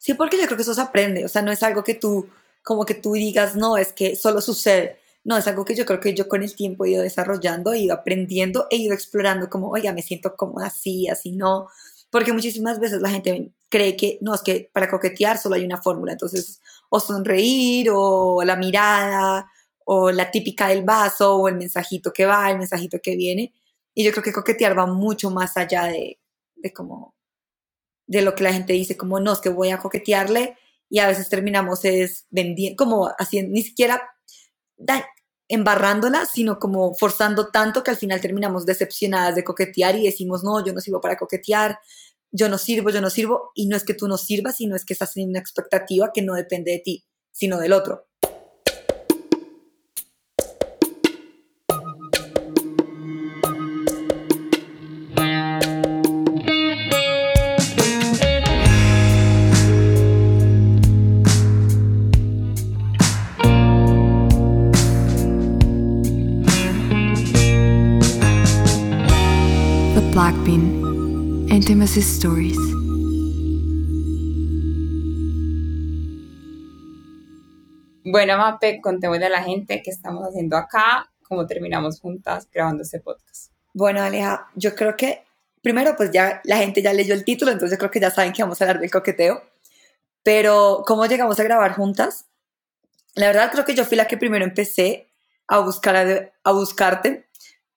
Sí, porque yo creo que eso se aprende, o sea, no es algo que tú, como que tú digas, no, es que solo sucede. No, es algo que yo creo que yo con el tiempo he ido desarrollando, he ido aprendiendo, he ido explorando como, oiga, me siento cómoda así, así no. Porque muchísimas veces la gente cree que, no, es que para coquetear solo hay una fórmula. Entonces, o sonreír, o la mirada, o la típica del vaso, o el mensajito que va, el mensajito que viene. Y yo creo que coquetear va mucho más allá de, de como, de lo que la gente dice, como, no, es que voy a coquetearle, y a veces terminamos es vendiendo, como haciendo, ni siquiera embarrándola, sino como forzando tanto que al final terminamos decepcionadas de coquetear y decimos, no, yo no sirvo para coquetear, yo no sirvo, yo no sirvo, y no es que tú no sirvas, sino es que estás teniendo una expectativa que no depende de ti, sino del otro. Intimacy Stories. Bueno, Mape, contémosle a la gente qué estamos haciendo acá, cómo terminamos juntas grabando este podcast. Bueno, Aleja, yo creo que primero, pues ya la gente ya leyó el título, entonces yo creo que ya saben que vamos a hablar del coqueteo. Pero, ¿cómo llegamos a grabar juntas? La verdad, creo que yo fui la que primero empecé a, buscar a buscarte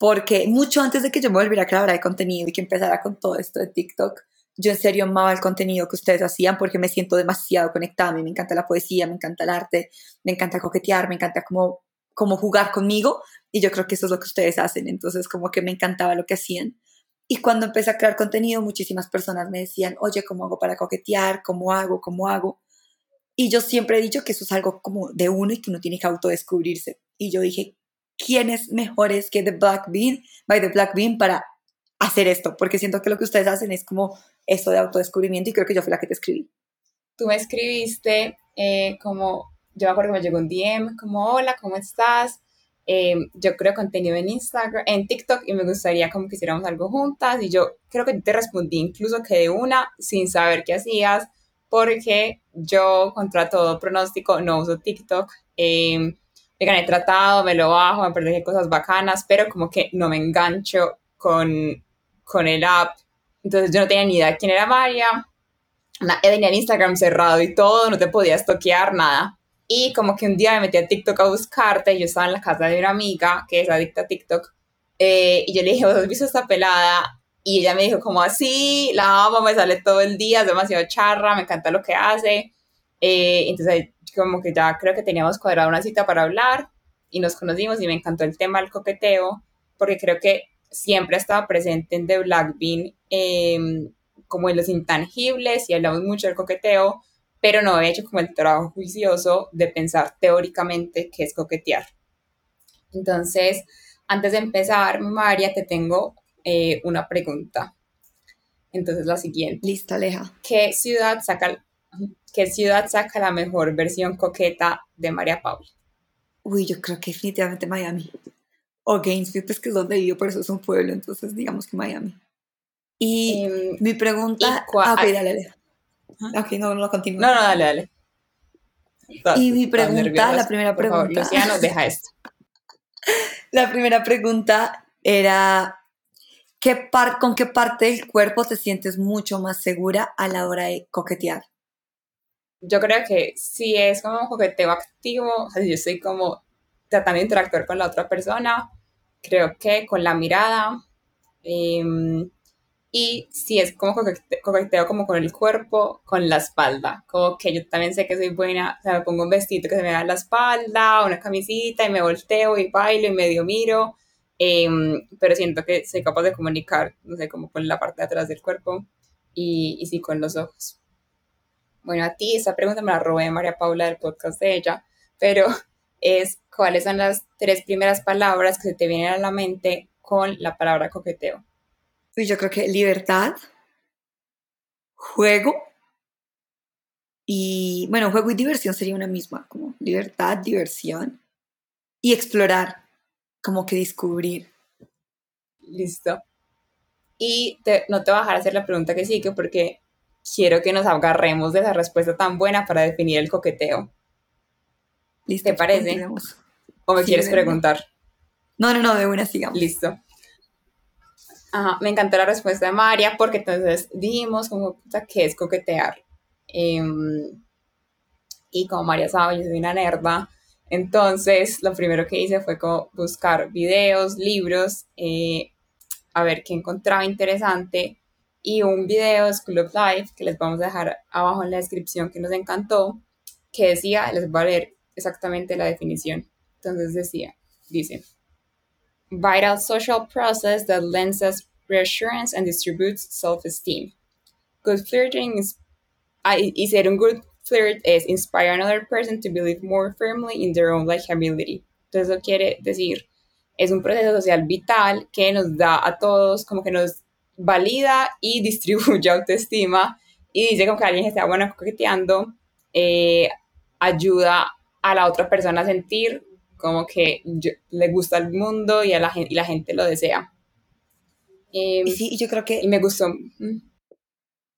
porque mucho antes de que yo me volviera creadora de contenido y que empezara con todo esto de TikTok, yo en serio amaba el contenido que ustedes hacían porque me siento demasiado conectada. A mí me encanta la poesía, me encanta el arte, me encanta coquetear, me encanta como, como jugar conmigo y yo creo que eso es lo que ustedes hacen. Entonces como que me encantaba lo que hacían. Y cuando empecé a crear contenido, muchísimas personas me decían, oye, ¿cómo hago para coquetear? ¿Cómo hago? ¿Cómo hago? Y yo siempre he dicho que eso es algo como de uno y que uno tiene que autodescubrirse. Y yo dije, quién es mejores que The Black Bean, by The Black Bean, para hacer esto, porque siento que lo que ustedes hacen es como eso de autodescubrimiento y creo que yo fui la que te escribí. Tú me escribiste eh, como, yo me acuerdo que me llegó un DM, como, hola, ¿cómo estás? Eh, yo creo contenido en Instagram, en TikTok y me gustaría como que hiciéramos algo juntas y yo creo que te respondí incluso que de una sin saber qué hacías porque yo contra todo pronóstico no uso TikTok. Eh, me he tratado, me lo bajo, me parece cosas bacanas, pero como que no me engancho con, con el app. Entonces yo no tenía ni idea quién era María, tenía el Instagram cerrado y todo, no te podías toquear nada. Y como que un día me metí a TikTok a buscarte, yo estaba en la casa de una amiga que es adicta a TikTok, eh, y yo le dije, ¿vos has visto esta pelada? Y ella me dijo, como así, la amo, me sale todo el día, es demasiado charra, me encanta lo que hace. Eh, entonces como que ya creo que teníamos cuadrado una cita para hablar y nos conocimos y me encantó el tema del coqueteo porque creo que siempre estaba presente en The Black Bean em, como en los intangibles y hablamos mucho del coqueteo, pero no he hecho como el trabajo juicioso de pensar teóricamente qué es coquetear. Entonces, antes de empezar, María, te tengo eh, una pregunta. Entonces, la siguiente. Listo, Aleja. ¿Qué ciudad saca ¿Qué ciudad saca la mejor versión coqueta de María Paula? Uy, yo creo que definitivamente Miami. O Gainesville, pues que es donde vivo, por eso es un pueblo, entonces digamos que Miami. Y em, mi pregunta... ah, ok, dale, dale. Ok, no, no lo continúo. No, no, dale, dale. y mi pregunta, la primera pregunta... Favor, deja esto. la primera pregunta era... ¿qué par ¿Con qué parte del cuerpo te sientes mucho más segura a la hora de coquetear? Yo creo que si es como un coqueteo activo, o sea, si yo estoy como tratando de interactuar con la otra persona, creo que con la mirada, em, y si es como coqueteo, como con el cuerpo, con la espalda, como que yo también sé que soy buena, o sea, me pongo un vestido que se me da la espalda, una camisita y me volteo y bailo y medio miro, em, pero siento que soy capaz de comunicar, no sé, como con la parte de atrás del cuerpo y, y sí con los ojos. Bueno, a ti esa pregunta me la robé María Paula del podcast de ella, pero es cuáles son las tres primeras palabras que se te vienen a la mente con la palabra coqueteo. Pues yo creo que libertad, juego y, bueno, juego y diversión sería una misma, como libertad, diversión y explorar, como que descubrir. Listo. Y no te voy a dejar hacer la pregunta que sigue porque quiero que nos agarremos de esa respuesta tan buena para definir el coqueteo. Listo, ¿Te parece? ¿O me Sí, quieres preguntar? No, no, no, de una sigamos. Listo. Ajá, me encantó la respuesta de María porque entonces dijimos como qué es coquetear. Em, y como María sabe, yo soy una nerda. Entonces, lo primero que hice fue como buscar videos, libros, eh, a ver qué encontraba interesante. Y un video de School of Life que les vamos a dejar abajo en la descripción que nos encantó, que decía, les voy a leer exactamente la definición. Entonces decía, dice, vital social process that lends us reassurance and distributes self-esteem. Good flirting is, ah, y ser un good flirt es inspire another person to believe more firmly in their own likability. Entonces eso quiere decir, es un proceso social vital que nos da a todos, como que nos valida y distribuye autoestima y dice como que alguien que está bueno coqueteando eh, ayuda a la otra persona a sentir como que yo- le gusta el mundo y, a la, y la gente lo desea. Eh, sí, yo creo que y me gustó. mm,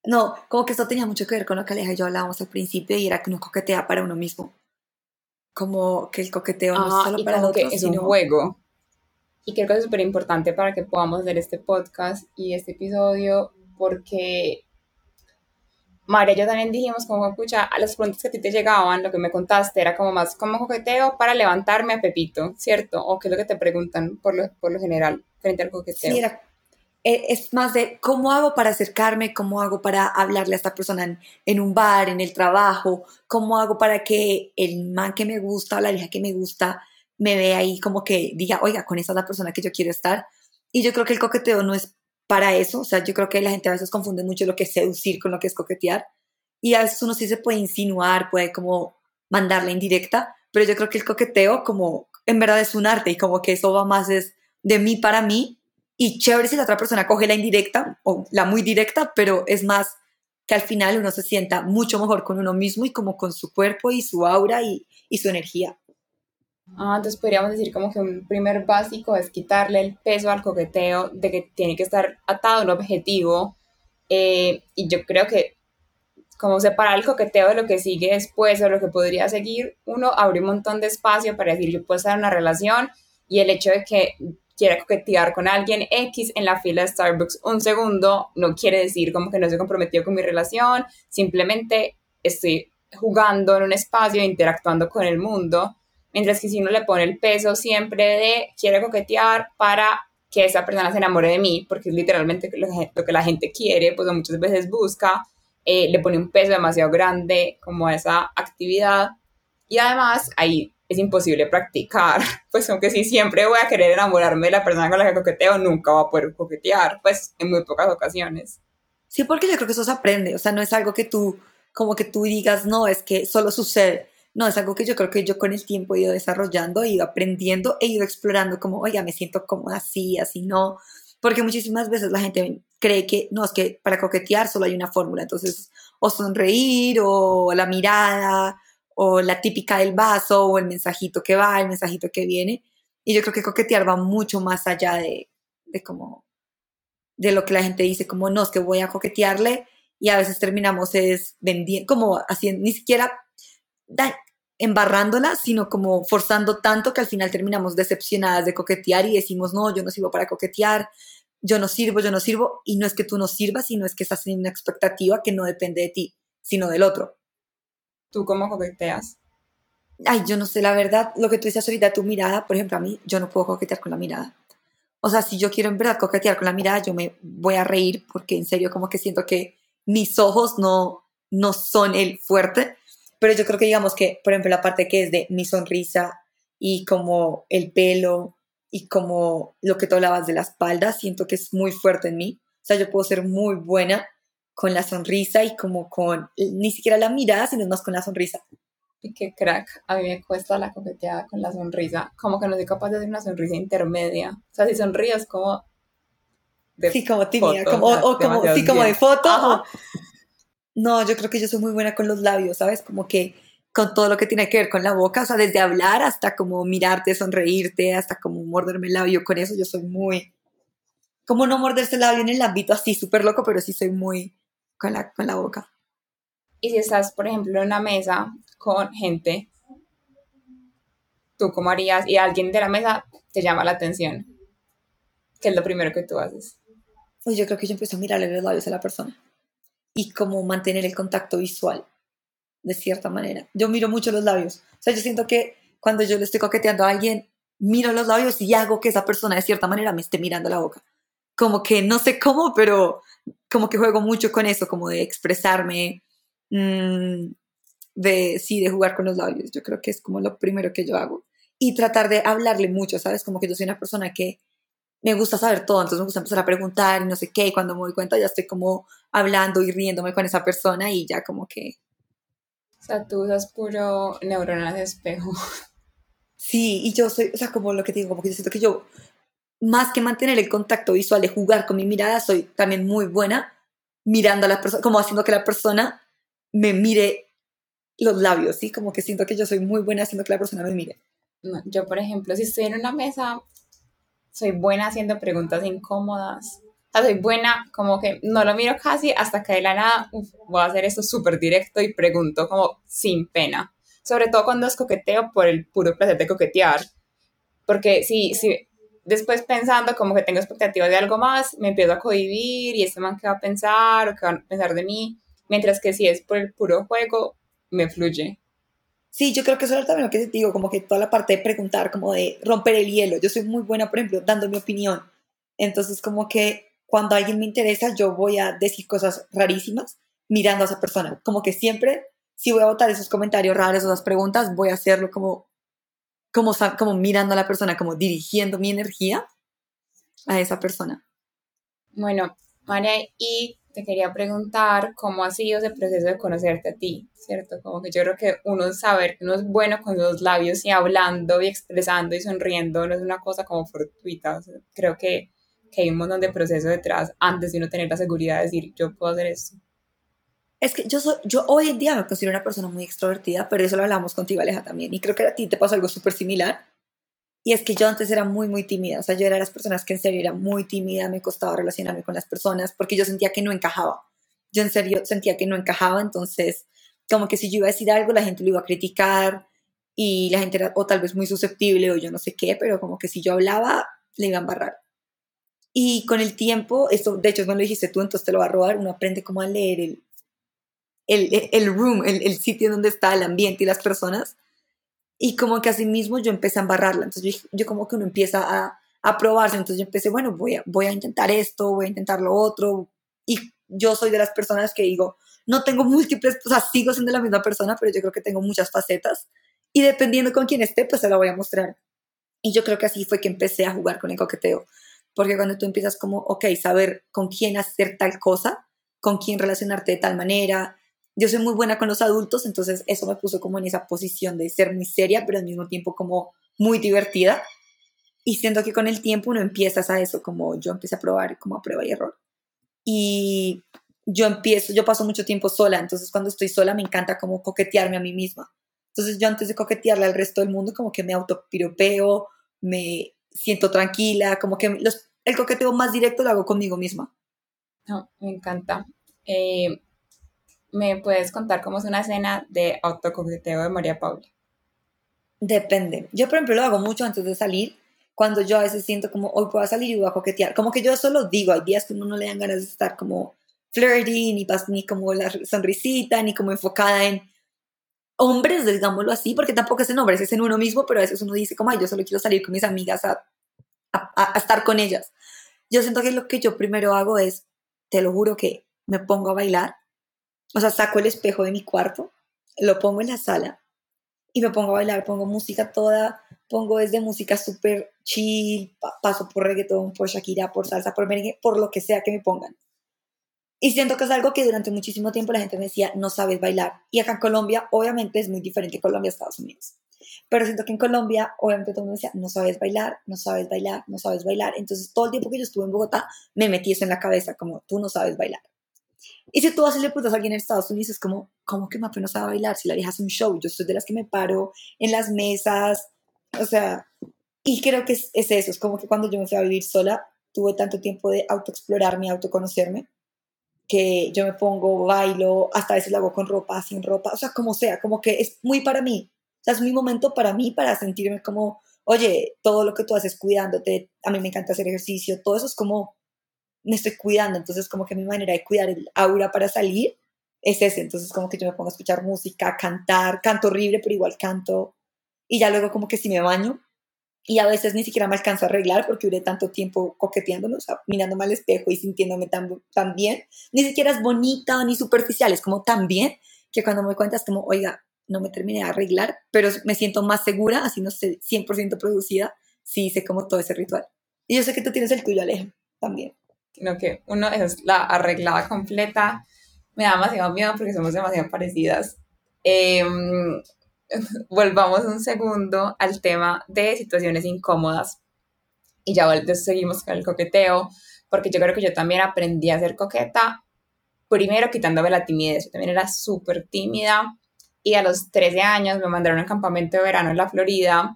No, como que esto tenía mucho que ver con lo que Aleja y yo hablábamos al principio y era que uno coquetea para uno mismo. Como que el coqueteo no es Ajá, solo para el otro, que es un sino- juego. Y creo que es súper importante para que podamos hacer este podcast y este episodio porque María y yo también dijimos como, pucha, a las preguntas que a ti te llegaban, lo que me contaste era como más como coqueteo para levantarme a Pepito, ¿cierto? O qué es lo que te preguntan por lo, por lo general frente al coqueteo. Sí, era, eh, es más de cómo hago para acercarme, cómo hago para hablarle a esta persona en, en un bar, en el trabajo, cómo hago para que el man que me gusta o la vieja que me gusta me vea ahí como que diga, oiga, con esa es la persona que yo quiero estar. Y yo creo que el coqueteo no es para eso, o sea, yo creo que la gente a veces confunde mucho lo que es seducir con lo que es coquetear. Y a veces uno sí se puede insinuar, puede como mandarla indirecta, pero yo creo que el coqueteo como en verdad es un arte y como que eso va más es de mí para mí y chévere si la otra persona coge la indirecta o la muy directa, pero es más que al final uno se sienta mucho mejor con uno mismo y como con su cuerpo y su aura y su energía. Ah, entonces podríamos decir como que un primer básico es quitarle el peso al coqueteo de que tiene que estar atado a un objetivo. eh, y yo creo que como separar el coqueteo de lo que sigue después o lo que podría seguir, uno abre un montón de espacio para decir yo puedo estar en una relación y el hecho de que quiera coquetear con alguien X en la fila de Starbucks un segundo no quiere decir como que no estoy comprometido con mi relación, simplemente estoy jugando en un espacio interactuando con el mundo. Mientras que si uno le pone el peso siempre de quiere coquetear para que esa persona se enamore de mí, porque es literalmente lo lo que la gente quiere, pues muchas veces busca, eh, le pone un peso demasiado grande como a esa actividad. Y además ahí es imposible practicar, pues aunque si siempre voy a querer enamorarme de la persona con la que coqueteo, nunca voy a poder coquetear, pues en muy pocas ocasiones. Sí, porque yo creo que eso se aprende, o sea, no es algo que tú, como que tú digas, no, es que solo sucede. No, es algo que yo creo que yo con el tiempo he ido desarrollando, he ido aprendiendo, he ido explorando como, oiga, me siento cómoda así, así no. Porque muchísimas veces la gente cree que, no, es que para coquetear solo hay una fórmula. Entonces, o sonreír, o la mirada, o la típica del vaso, o el mensajito que va, el mensajito que viene. Y yo creo que coquetear va mucho más allá de, de como, de lo que la gente dice, como, no, es que voy a coquetearle, y a veces terminamos es vendiendo, como haciendo, ni siquiera embarrándola, sino como forzando tanto que al final terminamos decepcionadas de coquetear y decimos, no, yo no sirvo para coquetear, yo no sirvo, yo no sirvo, y no es que tú no sirvas, sino es que estás en una expectativa que no depende de ti, sino del otro. ¿Tú cómo coqueteas? Ay, yo no sé, la verdad, lo que tú dices ahorita, tu mirada, por ejemplo, a mí, yo no puedo coquetear con la mirada. O sea, si yo quiero en verdad coquetear con la mirada, yo me voy a reír porque en serio como que siento que mis ojos no, no son el fuerte, pero yo creo que digamos que, por ejemplo, la parte que es de mi sonrisa y como el pelo y como lo que tú hablabas de la espalda, siento que es muy fuerte en mí. O sea, yo puedo ser muy buena con la sonrisa y como con, ni siquiera la mirada, sino más con la sonrisa. Y qué crack, a mí me cuesta la coqueteada con la sonrisa, como que no soy capaz de hacer una sonrisa intermedia. O sea, si sonrío es como... de Sí, como tímida, foto, como, o como, demasiado sí, como de foto. Ajá. No, yo creo que yo soy muy buena con los labios, ¿sabes? Como que con todo lo que tiene que ver con la boca, o sea, desde hablar hasta como mirarte, sonreírte, hasta como morderme el labio, con eso yo soy muy... Como no morderse el labio en el ámbito así súper loco, pero sí soy muy con la, con la boca. Y si estás, por ejemplo, en una mesa con gente, ¿tú cómo harías? Y alguien de la mesa te llama la atención. ¿Qué es lo primero que tú haces? Pues yo creo que yo empiezo a mirarle los labios a la persona y como mantener el contacto visual, de cierta manera. Yo miro mucho los labios. O sea, yo siento que cuando yo le estoy coqueteando a alguien, miro los labios y hago que esa persona de cierta manera me esté mirando la boca. Como que no sé cómo, pero como que juego mucho con eso, como de expresarme, mm, de sí, de jugar con los labios. Yo creo que es como lo primero que yo hago. Y tratar de hablarle mucho, ¿sabes? Como que yo soy una persona que me gusta saber todo, entonces me gusta empezar a preguntar y no sé qué, y cuando me doy cuenta ya estoy como hablando y riéndome con esa persona y ya como que... O sea, tú usas puro neuronas de espejo. Sí, y yo soy, o sea, como lo que digo, como que yo siento que yo, más que mantener el contacto visual de jugar con mi mirada, soy también muy buena mirando a la persona, como haciendo que la persona me mire los labios, ¿sí? Como que siento que yo soy muy buena haciendo que la persona me mire. yo, por ejemplo, si estoy en una mesa, soy buena haciendo preguntas incómodas. O sea, soy buena, como que no lo miro casi hasta que de la nada voy a hacer esto súper directo y pregunto como sin pena. Sobre todo cuando es coqueteo por el puro placer de coquetear. Porque si, si después pensando como que tengo expectativas de algo más, me empiezo a cohibir y este man qué va a pensar o qué va a pensar de mí. Mientras que si es por el puro juego, me fluye. Sí, yo creo que eso es también lo que te digo, como que toda la parte de preguntar, como de romper el hielo. Yo soy muy buena, por ejemplo, dando mi opinión. Entonces, como que cuando alguien me interesa, yo voy a decir cosas rarísimas mirando a esa persona. Como que siempre, si voy a votar esos comentarios raros o esas preguntas, voy a hacerlo como, como, como mirando a la persona, como dirigiendo mi energía a esa persona. Bueno, María, y te quería preguntar cómo ha sido ese proceso de conocerte a ti, ¿cierto? Como que yo creo que uno saber que uno es bueno con los labios y hablando y expresando y sonriendo no es una cosa como fortuita. creo que, que, hay un montón de proceso detrás antes de uno tener la seguridad de decir, yo puedo hacer esto. Es que yo, soy, yo hoy en día me considero una persona muy extrovertida, pero eso lo hablamos contigo, Aleja, también. Y creo que a ti te pasó algo súper similar y es que yo antes era muy, muy tímida. O sea, yo era de las personas que en serio era muy tímida, me costaba relacionarme con las personas porque yo sentía que no encajaba. Yo en serio sentía que no encajaba, entonces como que si yo iba a decir algo, la gente lo iba a criticar y la gente era o tal vez muy susceptible o yo no sé qué, pero como que si yo hablaba, le iban a embarrar. Y con el tiempo, esto de hecho me lo dijiste tú, entonces te lo va a robar, uno aprende como a leer el, el, el room, el, el sitio donde está el ambiente y las personas y como que así mismo yo empecé a embarrarla. Entonces yo, como que uno empieza a, a, probarse. Entonces yo empecé, bueno, voy a, voy a intentar esto, voy a intentar lo otro. Y yo soy de las personas que digo, no tengo múltiples, o sea, sigo siendo la misma persona, pero yo creo que tengo muchas facetas. Y dependiendo con quién esté, pues se la voy a mostrar. Y yo creo que así fue que empecé a jugar con el coqueteo. Porque cuando tú empiezas como, ok, saber con quién hacer tal cosa, con quién relacionarte de tal manera, yo soy muy buena con los adultos, entonces eso me puso como en esa posición de ser muy seria, pero al mismo tiempo como muy divertida. Y siento que con el tiempo uno empieza a eso, como yo empecé a probar como a prueba y error. Y yo empiezo, yo paso mucho tiempo sola, entonces cuando estoy sola me encanta como coquetearme a mí misma. Entonces yo antes de coquetearle al resto del mundo como que me autopiropeo, me siento tranquila, como que los, el coqueteo más directo lo hago conmigo misma. No, me encanta. Eh, ¿Me puedes contar cómo es una escena de autocoqueteo de María Paula? Depende. Yo, por ejemplo, lo hago mucho antes de salir, cuando yo a veces siento como, hoy puedo salir y voy a coquetear. Como que yo eso lo digo, hay días que uno no le dan ganas de estar como flirty, ni, ni como la sonrisita, ni como enfocada en hombres, digámoslo así, porque tampoco es en hombres, es en uno mismo, pero a veces uno dice como, ay, yo solo quiero salir con mis amigas a, a estar con ellas. Yo siento que lo que yo primero hago es, te lo juro que me pongo a bailar o sea, saco el espejo de mi cuarto, lo pongo en la sala y me pongo a bailar, pongo música toda, pongo desde música súper chill, paso por reggaetón, por Shakira, por salsa, por merengue, por lo que sea que me pongan. Y siento que es algo que durante muchísimo tiempo la gente me decía, no sabes bailar. Y acá en Colombia, obviamente es muy diferente Colombia a Estados Unidos. Pero siento que en Colombia, obviamente todo el mundo decía, no sabes bailar, no sabes bailar, no sabes bailar. Entonces todo el tiempo que yo estuve en Bogotá, me metí eso en la cabeza, como tú no sabes bailar. Y si tú vas y le preguntas a alguien en Estados Unidos, es como, ¿cómo que Mafe no sabe bailar? Si la vieja hace un show, yo soy de las que me paro en las mesas, o sea, y creo que es, es eso, es como que cuando yo me fui a vivir sola, tuve tanto tiempo de autoexplorarme, autoconocerme, que yo me pongo, bailo, hasta a veces lo hago con ropa, sin ropa, o sea, como sea, como que es muy para mí. O sea, es mi momento para mí, para sentirme como, oye, todo lo que tú haces cuidándote, a mí me encanta hacer ejercicio, todo eso es como, me estoy cuidando, entonces como que mi manera de cuidar el aura para salir es ese, entonces como que yo me pongo a escuchar música, cantar, canto horrible, pero igual canto, y ya luego como que si me baño, y a veces ni siquiera me alcanzo a arreglar porque duré tanto tiempo coqueteándome, o sea, mirándome al espejo y sintiéndome tan, tan bien. Ni siquiera es bonita ni superficial, es como tan bien que cuando me cuentas como, oiga, no me terminé de arreglar, pero me siento más segura, así no sé, 100% producida, si hice como todo ese ritual. Y yo sé que tú tienes el tuyo, Alejo, también. No, que uno es la arreglada completa, me da demasiado miedo porque somos demasiado parecidas. Eh, volvamos un segundo al tema de situaciones incómodas. Y ya seguimos con el coqueteo, porque yo creo que yo también aprendí a ser coqueta, primero quitándome la timidez, yo también era súper tímida y a los 13 años me mandaron a un campamento de verano en la Florida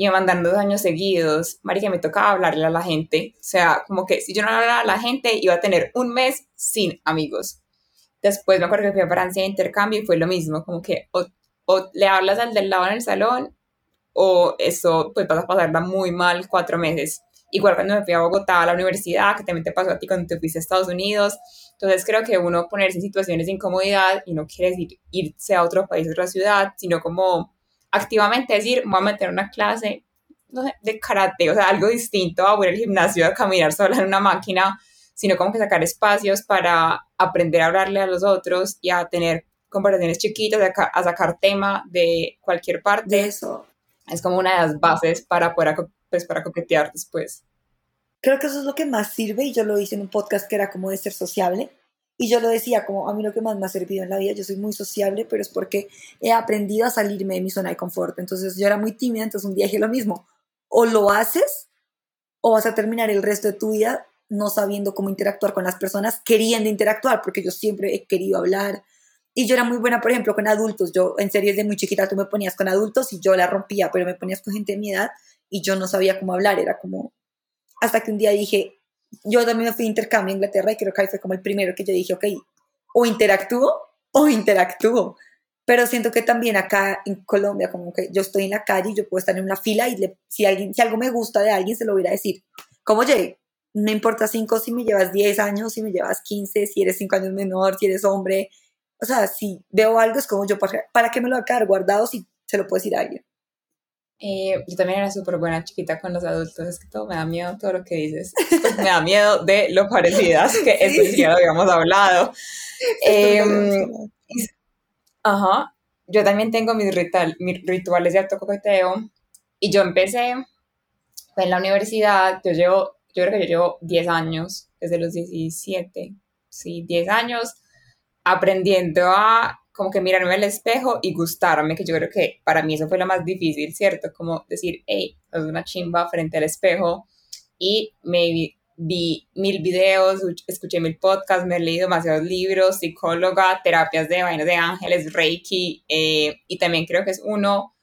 y me dos años seguidos, marica, me tocaba hablarle a la gente, o sea, como que si yo no hablaba a la gente iba a tener un mes sin amigos. Después me acuerdo que fui a Francia de intercambio y fue lo mismo, como que o le hablas al del lado en el salón o eso pues vas a pasarla muy mal cuatro meses. Igual cuando me fui a Bogotá a la universidad, que también te pasó a ti cuando te fuiste a Estados Unidos. Entonces creo que uno ponerse en situaciones de incomodidad y no quiere decir irse a otro país o otra ciudad, sino como activamente decir, voy a meter una clase de karate, o sea, algo distinto a ir al gimnasio, a caminar sola en una máquina, sino como que sacar espacios para aprender a hablarle a los otros y a tener conversaciones chiquitas, a, sacar tema de cualquier parte. De eso. Es como una de las bases para poder pues, para coquetear después. Creo que eso es lo que más sirve y yo lo hice en un podcast que era como de ser sociable. Y yo lo decía, como a mí lo que más me ha servido en la vida, yo soy muy sociable, pero es porque he aprendido a salirme de mi zona de confort. Entonces yo era muy tímida, entonces un día dije lo mismo, o lo haces o vas a terminar el resto de tu vida no sabiendo cómo interactuar con las personas, queriendo interactuar, porque yo siempre he querido hablar, y yo era muy buena, por ejemplo, con adultos. Yo en series de muy chiquita tú me ponías con adultos y yo la rompía, pero me ponías con gente de mi edad y yo no sabía cómo hablar. Era como... Hasta que un día dije, yo también fui a intercambio a Inglaterra y creo que ahí fue como el primero que yo dije, ok, o interactúo o interactúo. Pero siento que también acá en Colombia, como que yo estoy en la calle y yo puedo estar en una fila y si, alguien, si algo me gusta de alguien, se lo voy a decir. Como, oye, no importa cinco si me llevas 10 años, si me llevas 15, si eres cinco años menor, si eres hombre, o sea, si veo algo es como yo, ¿para, para qué me lo voy a quedar guardado si se lo puedo decir a alguien? Eh, yo también era súper buena chiquita con los adultos, es que todo me da miedo, todo lo que dices. me da miedo de lo parecidas, que eso ya lo habíamos hablado. Em, ajá, yo también tengo mis, ritual, mis rituales de autocoqueteo y yo empecé en la universidad, yo llevo, yo creo que yo llevo 10 años, desde los 17, sí, 10 años aprendiendo a como que mirarme al espejo y gustarme, que yo creo que para mí eso fue lo más difícil, ¿cierto? Como decir, hey, es una chimba frente al espejo y me vi, mil videos, escuché mil podcasts, me he leído demasiados libros, psicóloga, terapias de vainas de ángeles, reiki, eh, y también creo que es uno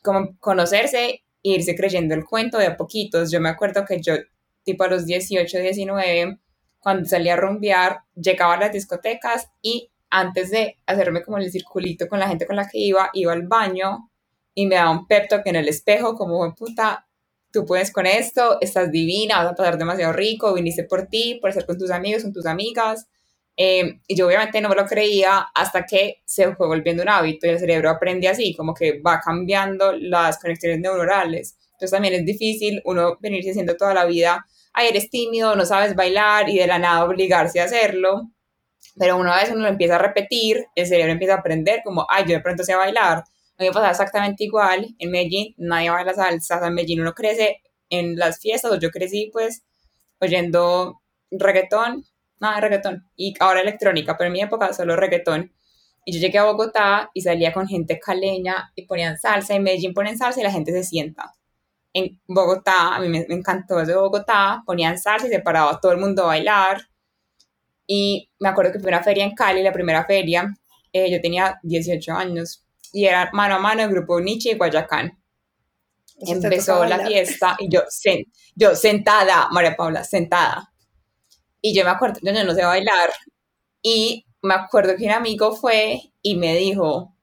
como conocerse e irse creyendo el cuento de a poquitos. Yo me acuerdo que yo, tipo a los 18, 19, cuando salía a rumbear, llegaba a las discotecas y antes de hacerme como el circulito con la gente con la que iba, iba al baño y me daba un pep talk en el espejo, como, puta, tú puedes con esto, estás divina, vas a pasar demasiado rico, viniste por ti, por estar con tus amigos, con tus amigas. Em, y yo obviamente no me lo creía hasta que se fue volviendo un hábito y el cerebro aprende así, como que va cambiando las conexiones neuronales. Entonces también es difícil uno venirse haciendo toda la vida ay, eres tímido, no sabes bailar y de la nada obligarse a hacerlo. Pero una vez uno lo empieza a repetir, el cerebro empieza a aprender como, ay, yo de pronto sé bailar. A mí me pasa exactamente igual. En Medellín nadie baila salsa. en Medellín uno crece en las fiestas, o yo crecí pues oyendo reggaetón, nada de reggaetón, y ahora electrónica, pero en mi época solo reggaetón. Y yo llegué a Bogotá y salía con gente caleña y ponían salsa, en Medellín ponen salsa y la gente se sienta en Bogotá, a mí me, encantó eso de Bogotá, ponían salsa y se paraba todo el mundo a bailar. Y me acuerdo que fue una feria en Cali, la primera feria, eh, yo tenía 18 años, y era mano a mano el grupo Nietzsche y Guayacán. Empezó la fiesta y yo, yo sentada, María Paula, sentada. Y yo me acuerdo, yo no sé bailar, Y me acuerdo que un amigo fue y me dijo,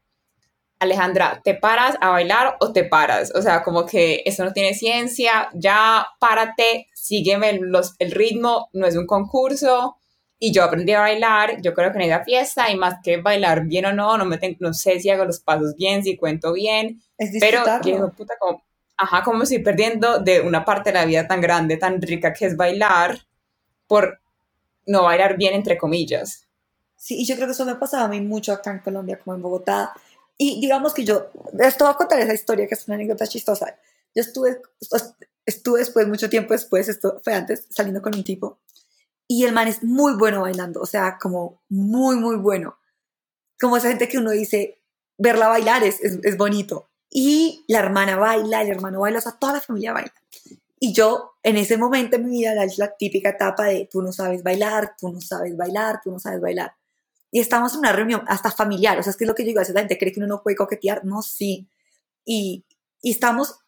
Alejandra, ¿te paras a bailar o te paras? O sea, como que eso no tiene ciencia, ya párate, sígueme los, el ritmo, no es un concurso. Y yo aprendí a bailar, yo creo que en esa fiesta, y más que bailar bien o no, no, me no sé si hago los pasos bien, si cuento bien, pero yo puta, como, ajá, como si perdiendo de una parte de la vida tan grande, tan rica que es bailar, por no bailar bien, entre comillas. Sí, y yo creo que eso me pasaba a mí mucho acá en Colombia, como en Bogotá. Y digamos que yo, esto voy a contar esa historia que es una anécdota chistosa. Yo estuve, estuve después, mucho tiempo después, esto fue antes, saliendo con un tipo, y el man es muy bueno bailando, o sea, como muy, muy bueno. Como esa gente que uno dice, verla bailar es, es, bonito. Y la hermana baila, el hermano baila, o sea, toda la familia baila. Y yo, en ese momento en mi vida, es la típica etapa de tú no sabes bailar, tú no sabes bailar, tú no sabes bailar. Y estamos en una reunión hasta familiar, o sea, es que es lo que yo digo, a la gente cree que uno no puede coquetear, no, sí. Y, y estamos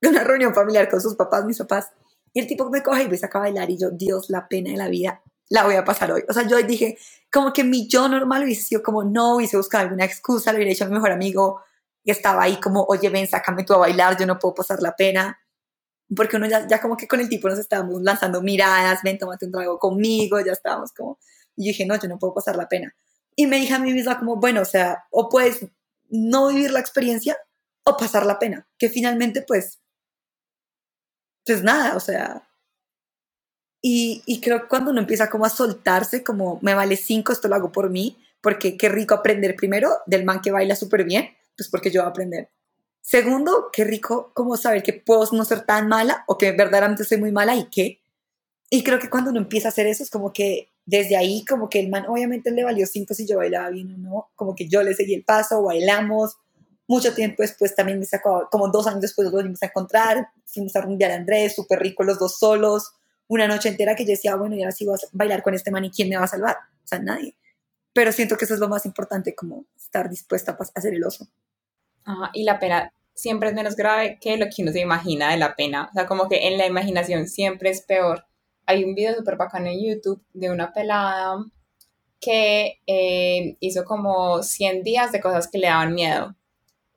en una reunión familiar con sus papás, mis papás, y el tipo me coge y me saca a bailar y yo, Dios, la pena de la vida, la voy a pasar hoy. O sea, yo dije, como que mi yo normal hubiese sido como, no, hubiese buscado alguna excusa, le hubiera dicho a mi mejor amigo y estaba ahí como, oye, ven, sácame tú a bailar, yo no puedo pasar la pena. Porque uno ya, ya como que con el tipo nos estábamos lanzando miradas, ven, tómate un trago conmigo, ya estábamos como, y dije, no, yo no puedo pasar la pena. Y me dije a mí misma como, bueno, o sea, o puedes no vivir la experiencia o pasar la pena, que finalmente pues pues nada, o sea. Y, y creo que cuando uno empieza como a soltarse, como me vale cinco, esto lo hago por mí, porque qué rico aprender primero del man que baila súper bien, pues porque yo voy a aprender. Segundo, qué rico como saber que puedo no ser tan mala o que verdaderamente soy muy mala y qué. Y creo que cuando uno empieza a hacer eso es como que desde ahí como que el man obviamente le valió cinco si yo bailaba bien o no, como que yo le seguí el paso, bailamos, mucho tiempo después también me sacó, como dos años después nos volvimos a encontrar, fuimos a rumbear a Andrés, súper rico los dos solos, una noche entera que yo decía, bueno, y ahora sí voy a bailar con este man y ¿quién me va a salvar? O sea, nadie. Pero siento que eso es lo más importante, como estar dispuesta a hacer el oso. Ajá, y la pena siempre es menos grave que lo que uno se imagina de la pena. O sea, como que en la imaginación siempre es peor. Hay un video súper bacano en YouTube de una pelada que eh, hizo como 100 días de cosas que le daban miedo.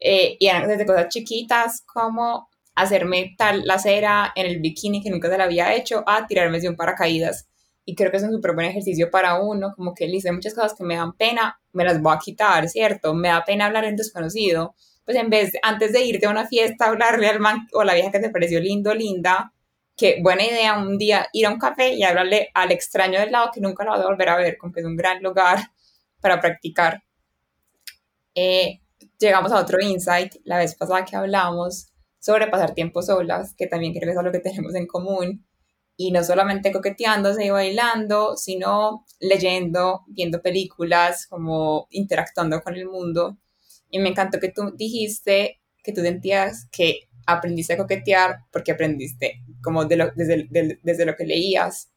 Eh, y eran desde cosas chiquitas como hacerme tal la cera en el bikini que nunca se la había hecho a tirarme de un paracaídas. Y creo que es un súper buen ejercicio para uno, como que le hice muchas cosas que me dan pena, me las voy a quitar, ¿cierto? Me da pena hablar en desconocido. Pues en vez, antes de irte a una fiesta, hablarle al man o a la vieja que te pareció lindo, linda, que buena idea un día ir a un café y hablarle al extraño del lado que nunca lo vas a volver a ver, como que es un gran lugar para practicar. Eh, llegamos a otro insight la vez pasada que hablamos sobre pasar tiempo solas, que también creo que es algo que tenemos en común, y no solamente coqueteándose y bailando, sino leyendo, viendo películas, como interactuando con el mundo. Y me encantó que tú dijiste que tú sentías que aprendiste a coquetear porque aprendiste como de lo, desde, desde lo que leías.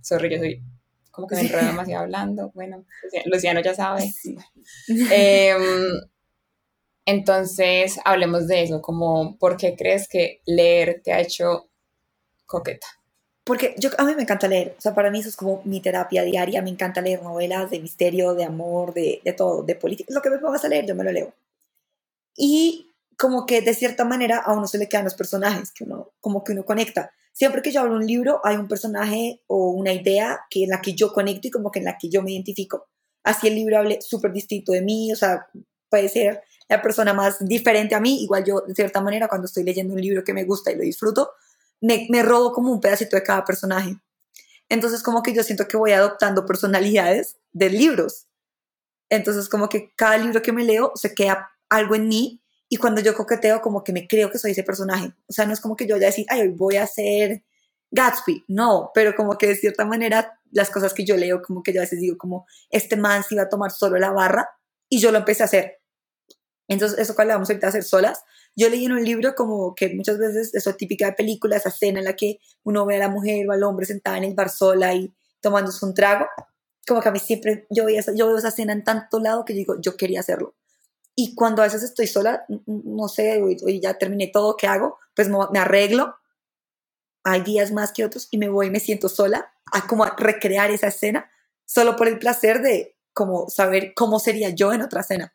Sorry, yo soy como que me enredo demasiado hablando. Bueno, Luciano ya sabe. Eh, entonces, hablemos de eso, como por qué crees que leer te ha hecho coqueta. Porque yo, a mí me encanta leer, o sea, para mí eso es como mi terapia diaria, me encanta leer novelas de misterio, de amor, de, de todo, de política, lo que me pongas a leer, yo me lo leo. Y como que de cierta manera a uno se le quedan los personajes, que uno, como que uno conecta. Siempre que yo hablo un libro, hay un personaje o una idea que en la que yo conecto y como que en la que yo me identifico. Así el libro hable súper distinto de mí, o sea, puede ser la persona más diferente a mí, igual yo de cierta manera cuando estoy leyendo un libro que me gusta y lo disfruto, me, me robo como un pedacito de cada personaje. Entonces como que yo siento que voy adoptando personalidades de libros. Entonces como que cada libro que me leo se queda algo en mí y cuando yo coqueteo como que me creo que soy ese personaje. O sea, no es como que yo ya decir, ay, hoy voy a ser Gatsby, no, pero como que de cierta manera las cosas que yo leo como que yo a veces digo como, este man se iba a tomar solo la barra y yo lo empecé a hacer. Entonces, eso cual le vamos ahorita a hacer solas. Yo leí en un libro como que muchas veces, eso típica de película, esa escena en la que uno ve a la mujer o al hombre sentada en el bar sola y tomándose un trago. Como que a mí siempre, yo, veía esa, yo veo esa escena en tanto lado que digo, yo quería hacerlo. Y cuando a veces estoy sola, no sé, hoy, ya terminé todo, ¿qué hago? Pues me arreglo. Hay días más que otros y me voy y me siento sola a como a recrear esa escena solo por el placer de como saber cómo sería yo en otra cena.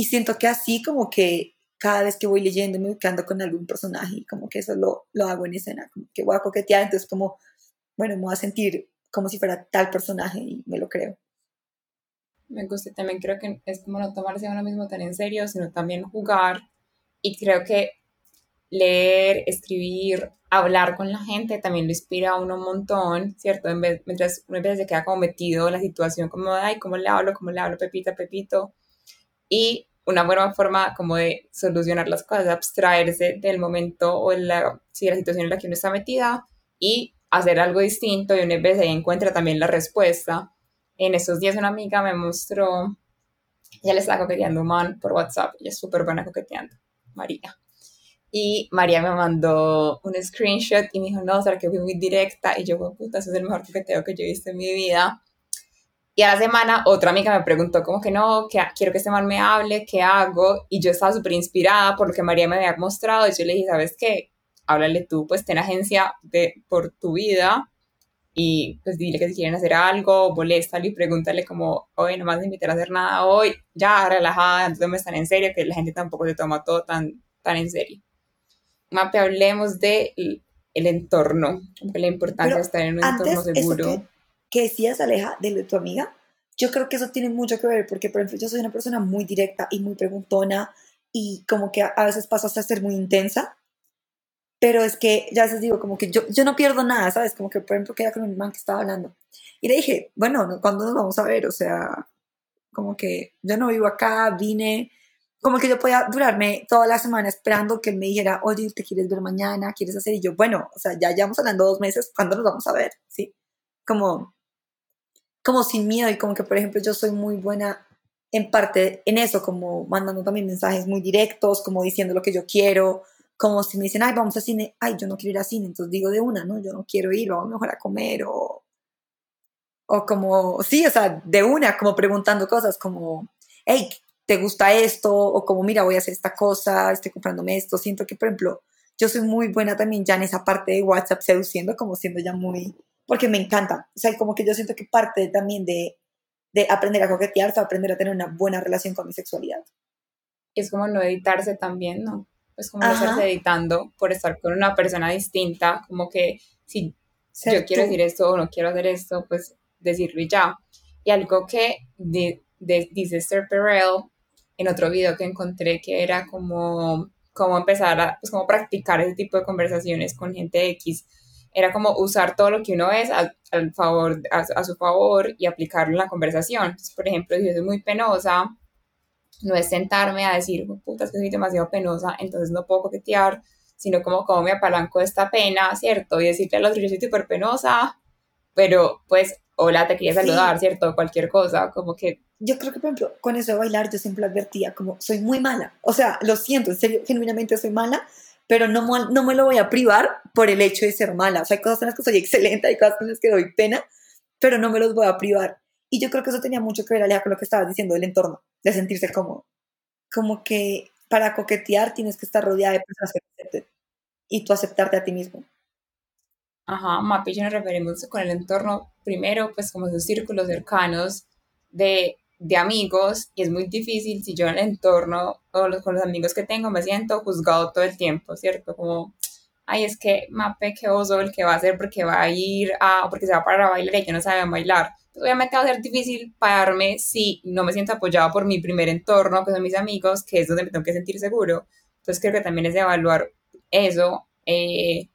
Y siento que así como que cada vez que voy leyendo me quedando con algún personaje y como que eso lo, lo hago en escena, como que voy a coquetear, entonces como, bueno, me voy a sentir como si fuera tal personaje y me lo creo. Me gusta, también creo que es como no tomarse a uno mismo tan en serio, sino también jugar y creo que leer, escribir, hablar con la gente también lo inspira a uno un montón, ¿cierto? En vez, mientras uno se queda como metido en la situación, como, ay, ¿cómo le hablo? ¿Cómo le hablo? Pepita, Pepito. Y una buena forma como de solucionar las cosas, abstraerse del momento o la, la situación en la que uno está metida y hacer algo distinto y una vez ahí encuentra también la respuesta. En esos días una amiga me mostró, ella le estaba coqueteando un man por WhatsApp, ella es súper buena coqueteando, María. Y María me mandó un screenshot y me dijo, no, será que fui muy directa. Y yo, puta, ese es el mejor coqueteo que yo he visto en mi vida. Y a la semana otra amiga me preguntó como que no, que quiero que este man me hable, ¿qué hago? Y yo estaba súper inspirada por lo que María me había mostrado. Y yo le dije, ¿sabes qué? Háblale tú, pues ten agencia de, por tu vida y pues dile que si quieren hacer algo, moléstale y pregúntale como, oye, no me invitar a hacer nada hoy, ya, relajada, entonces me están en serio, que la gente tampoco se toma todo tan, tan en serio. Mape, hablemos de el entorno, la importancia de estar en un entorno seguro. Que, decías, Aleja, de tu amiga, yo creo que eso tiene mucho que ver, porque por ejemplo yo soy una persona muy directa y muy preguntona y como que a, veces paso hasta ser muy intensa, pero es que ya les digo, como que yo, yo no pierdo nada, ¿sabes? Como que por ejemplo queda con un man que estaba hablando y le dije, bueno, ¿cuándo nos vamos a ver? O sea, como que yo no vivo acá, vine como que yo podía durarme toda la semana esperando que él me dijera, oye, ¿te quieres ver mañana? ¿Quieres hacer? Y yo, bueno, o sea, ya llevamos hablando dos meses, ¿cuándo nos vamos a ver? ¿Sí? Como, como sin miedo y como que, por ejemplo, yo soy muy buena en parte en eso, como mandando también mensajes muy directos, como diciendo lo que yo quiero, como si me dicen, ay, vamos a cine, ay, yo no quiero ir a cine, entonces digo de una, ¿no? Yo no quiero ir, vamos mejor a comer o, o como, sí, o sea, de una, como preguntando cosas como, hey, ¿te gusta esto? O como, mira, voy a hacer esta cosa, estoy comprándome esto. Siento que, por ejemplo, yo soy muy buena también ya en esa parte de WhatsApp seduciendo, como siendo ya muy, porque me encanta. O sea, como que yo siento que parte también de, de aprender a coquetear, o aprender a tener una buena relación con mi sexualidad. Es como no editarse también, ¿no? Es como no estarse editando por estar con una persona distinta, como que si yo quiero decir esto o no quiero hacer esto, pues decirlo ya. Y algo que de, de, dice Esther Perel en otro video que encontré que era como, como empezar a pues, como practicar ese tipo de conversaciones con gente X. Era como usar todo lo que uno es al, favor, a, su favor y aplicarlo en la conversación. por ejemplo, si yo soy muy penosa, no es sentarme a decir, puta, es que soy demasiado penosa, entonces no puedo coquetear, sino como cómo me apalanco esta pena, ¿cierto? Y decirle al otro, yo soy súper penosa, pero pues, hola, te quería saludar, ¿cierto? Cualquier cosa, como que yo creo que, por ejemplo, con eso de bailar, yo siempre advertía como, soy muy mala. O sea, lo siento, en serio, genuinamente soy mala, pero no, no me lo voy a privar por el hecho de ser mala. O sea, hay cosas en las que soy excelente, hay cosas en las que doy pena, pero no me los voy a privar. Y yo creo que eso tenía mucho que ver, Alea, con lo que estabas diciendo del entorno, de sentirse como, como que para coquetear tienes que estar rodeada de personas que te acepten y tú aceptarte a ti mismo. Ajá, Mapi, yo nos referimos con el entorno primero, pues como esos círculos cercanos de de amigos y es muy difícil si yo en el entorno o los, con los amigos que tengo me siento juzgado todo el tiempo, ¿cierto? Como, ay, es que Mape, qué oso el que va a hacer porque va a ir a, porque se va a parar a bailar y que no sabe bailar. Pues obviamente va a ser difícil pararme si no me siento apoyado por mi primer entorno, que son mis amigos, que es donde me tengo que sentir seguro. Entonces creo que también es de evaluar eso eh,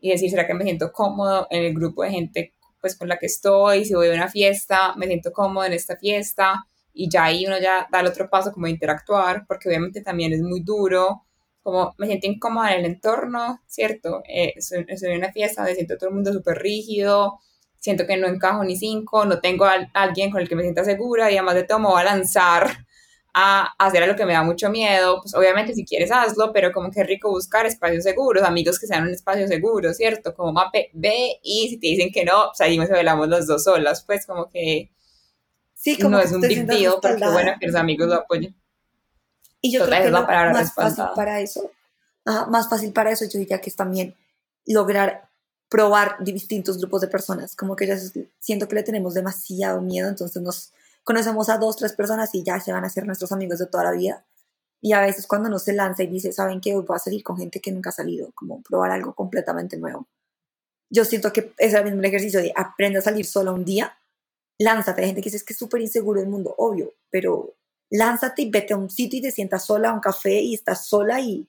y decir, ¿será que me siento cómodo en el grupo de gente pues con la que estoy, si voy a una fiesta, me siento cómodo en esta fiesta y ya ahí uno ya da el otro paso como interactuar, porque obviamente también es muy duro, como me siento incómoda en el entorno, ¿cierto? Eh, soy, una fiesta me siento todo el mundo súper rígido, siento que no encajo ni cinco, no tengo a, alguien con el que me sienta segura y además de todo me voy a lanzar a hacer a lo que me da mucho miedo, pues obviamente si quieres hazlo, pero como que es rico buscar espacios seguros, amigos que sean un espacio seguro, ¿cierto? Como mape, ve y si te dicen que no, salimos pues y bailamos las dos solas, pues como que sí, como no es un big deal, porque bueno, que los amigos lo apoyen. Y yo creo que lo más fácil para eso, más fácil para eso yo diría que es también lograr probar distintos grupos de personas, como que ya siento que le tenemos demasiado miedo, entonces nos conocemos a dos, tres personas y ya se van a ser nuestros amigos de toda la vida. Y a veces cuando uno se lanza y dice, ¿saben qué? Hoy voy a salir con gente que nunca ha salido, como probar algo completamente nuevo. Yo siento que es el mismo ejercicio de aprende a salir solo un día, lánzate. Hay gente que dice, es que es súper inseguro el mundo, obvio, pero lánzate y vete a un sitio y te sientas sola a un café y estás sola y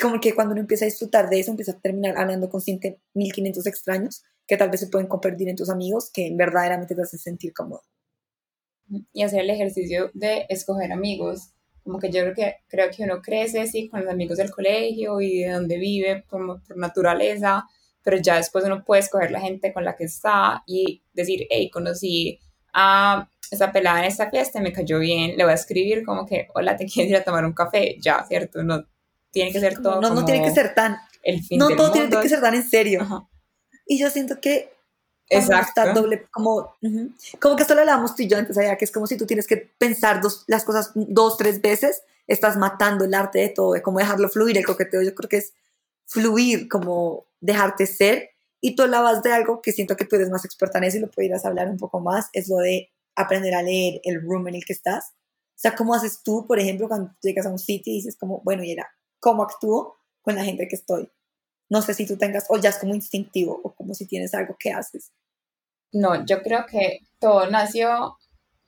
como que cuando uno empieza a disfrutar de eso, empieza a terminar hablando con 1500 extraños que tal vez se pueden convertir en tus amigos, que verdaderamente te hacen sentir cómodo. Y hacer el ejercicio de escoger amigos. Como que yo creo que, creo que uno crece, sí, con los amigos del colegio y de donde vive por, por naturaleza, pero ya después uno puede escoger la gente con la que está y decir, hey, conocí a esa pelada en esta fiesta, me cayó bien, le voy a escribir como que, hola, te quieres ir a tomar un café, ya, ¿cierto? No tiene que ser todo. No, no tiene que ser tan. El fin no del todo mundo. tiene que ser tan en serio. Ajá. Y yo siento que Exacto. está doble, como, como que esto lo hablábamos tú y yo antes allá, que es como si tú tienes que pensar dos, las cosas dos, tres veces, estás matando el arte de todo, de cómo dejarlo fluir, el coqueteo, yo creo que es fluir, como dejarte ser, y tú hablabas de algo que siento que tú eres más experta en eso y lo pudieras hablar un poco más, es lo de aprender a leer el room en el que estás. O sea, ¿cómo haces tú, por ejemplo, cuando llegas a un sitio y dices como, bueno, y era, ¿cómo actúo con la gente que estoy? No sé si tú tengas, o ya es como instintivo, o como si tienes algo que haces. No, yo creo que todo nació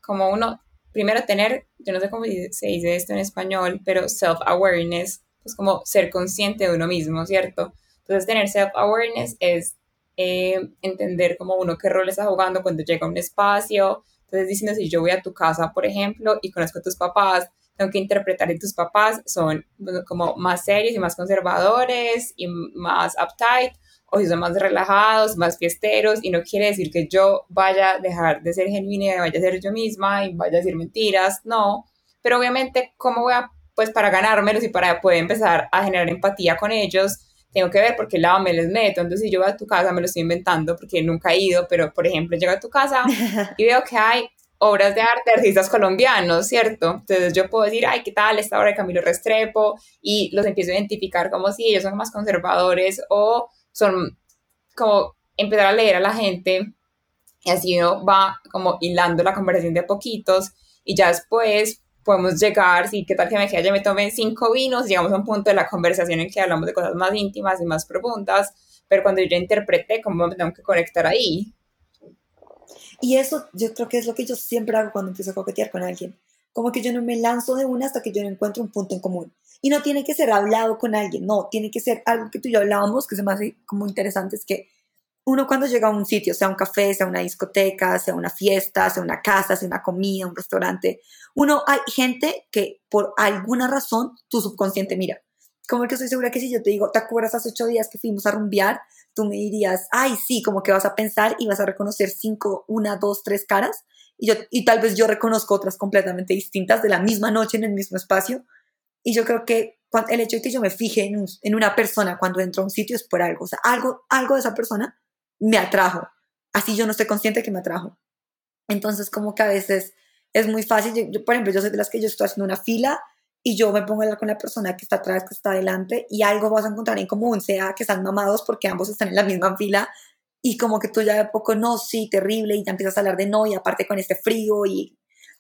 como uno, primero tener, yo no sé cómo se dice esto en español, pero self-awareness, pues como ser consciente de uno mismo, ¿cierto? Entonces tener self-awareness es eh, entender como uno qué rol está jugando cuando llega a un espacio. Entonces diciendo, si yo voy a tu casa, por ejemplo, y conozco a tus papás, tengo que interpretar que tus papás son como más serios y más conservadores y más uptight, o si son más relajados, más fiesteros, y no quiere decir que yo vaya a dejar de ser genuina y vaya a ser yo misma y vaya a decir mentiras, no, pero obviamente, ¿cómo voy a, pues para ganármelos y para poder empezar a generar empatía con ellos? Tengo que ver por qué lado me les meto, entonces si yo voy a tu casa, me lo estoy inventando porque nunca he ido, pero por ejemplo, llego a tu casa y veo que hay obras de arte de artistas colombianos, ¿cierto? Entonces yo puedo decir, ay, ¿qué tal esta obra de Camilo Restrepo? Y los empiezo a identificar como si ellos son más conservadores o son como empezar a leer a la gente y así uno va como hilando la conversación de a poquitos y ya después podemos llegar, sí, qué tal que me quede, ya me tomé cinco vinos, llegamos a un punto de la conversación en que hablamos de cosas más íntimas y más profundas, pero cuando yo ya interpreté, ¿cómo me tengo que conectar ahí? Y eso yo creo que es lo que yo siempre hago cuando empiezo a coquetear con alguien. Como que yo no me lanzo de una hasta que yo no encuentro un punto en común. Y no tiene que ser hablado con alguien, no, tiene que ser algo que tú y yo hablábamos, que se me hace como interesante, es que uno cuando llega a un sitio, sea un café, sea una discoteca, sea una fiesta, sea una casa, sea una comida, un restaurante, uno hay gente que por alguna razón tu subconsciente mira. Como que estoy segura que si yo te digo, ¿te acuerdas hace ocho días que fuimos a rumbear? Tú me dirías, ay, sí, como que vas a pensar y vas a reconocer cinco, una, dos, tres caras. Y, yo, y tal vez yo reconozco otras completamente distintas de la misma noche en el mismo espacio. Y yo creo que el hecho de que yo me fije en, un, en una persona cuando entro a un sitio es por algo. O sea, algo, algo de esa persona me atrajo. Así yo no estoy consciente que me atrajo. Entonces, como que a veces es muy fácil. Yo, yo, por ejemplo, yo soy de las que yo estoy haciendo una fila y yo me pongo a hablar con la persona que está atrás, que está adelante, y algo vas a encontrar en común, sea que están mamados porque ambos están en la misma fila, y como que tú ya de poco, no, sí, terrible, y ya empiezas a hablar de no, y aparte con este frío, y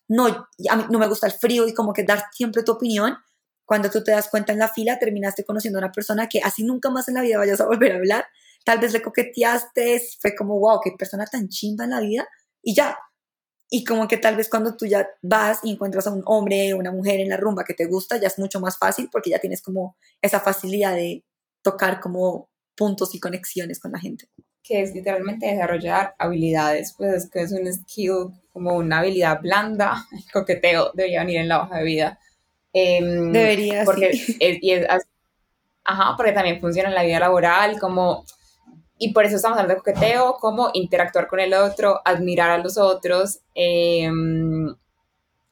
no, a mí no me gusta el frío, y como que dar siempre tu opinión, cuando tú te das cuenta en la fila, terminaste conociendo a una persona que así nunca más en la vida vayas a volver a hablar, tal vez le coqueteaste, fue como, wow, qué persona tan chimba en la vida, y ya, y como que tal vez cuando tú ya vas y encuentras a un hombre o una mujer en la rumba que te gusta, ya es mucho más fácil porque ya tienes como esa facilidad de tocar como puntos y conexiones con la gente. Que es literalmente desarrollar habilidades, pues es que es un skill, como una habilidad blanda, el coqueteo debería venir en la hoja de vida. Eh, Debería, porque sí. Es, y es, ajá, porque también funciona en la vida laboral, como y por eso estamos hablando de coqueteo, cómo interactuar con el otro, admirar a los otros, eh,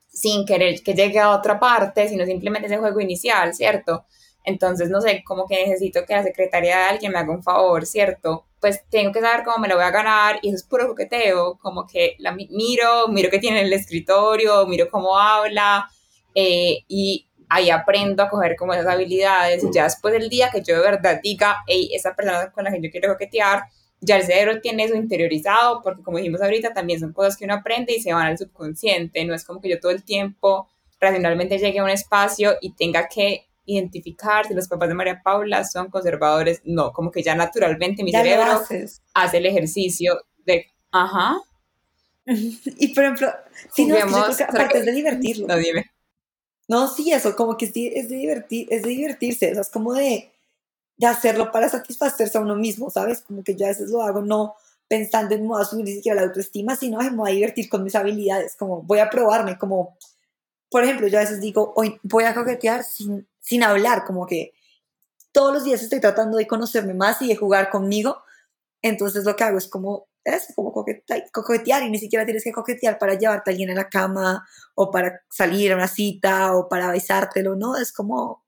sin querer que llegue a otra parte, sino simplemente ese juego inicial, ¿cierto? Entonces, no sé, como que necesito que la secretaria de alguien me haga un favor, ¿cierto? Pues tengo que saber cómo me lo voy a ganar y eso es puro coqueteo, como que la miro, miro qué tiene en el escritorio, miro cómo habla eh, y ahí aprendo a coger como esas habilidades y ya después del día que yo de verdad diga, hey, esa persona con la que yo quiero coquetear, ya el cerebro tiene eso interiorizado, porque como dijimos ahorita, también son cosas que uno aprende y se van al subconsciente, no es como que yo todo el tiempo racionalmente llegue a un espacio y tenga que identificar si los papás de María Paula son conservadores, no, como que ya naturalmente mi cerebro hace el ejercicio de, ajá. y por ejemplo, si no, aparte es de divertirlo. No, dime. No, sí, eso, como que es de, es de, divertir, es de divertirse, o es como de, de hacerlo para satisfacerse a uno mismo, ¿sabes? Como que yo a veces lo hago no pensando en modo subir ni siquiera la autoestima, sino en modo a divertir con mis habilidades, como voy a probarme, como, por ejemplo, yo a veces digo, hoy voy a coquetear sin, sin hablar, como que todos los días estoy tratando de conocerme más y de jugar conmigo, entonces lo que hago es como, es como coquetear y ni siquiera tienes que coquetear para llevarte a alguien a la cama o para salir a una cita o para besártelo, ¿no? Es como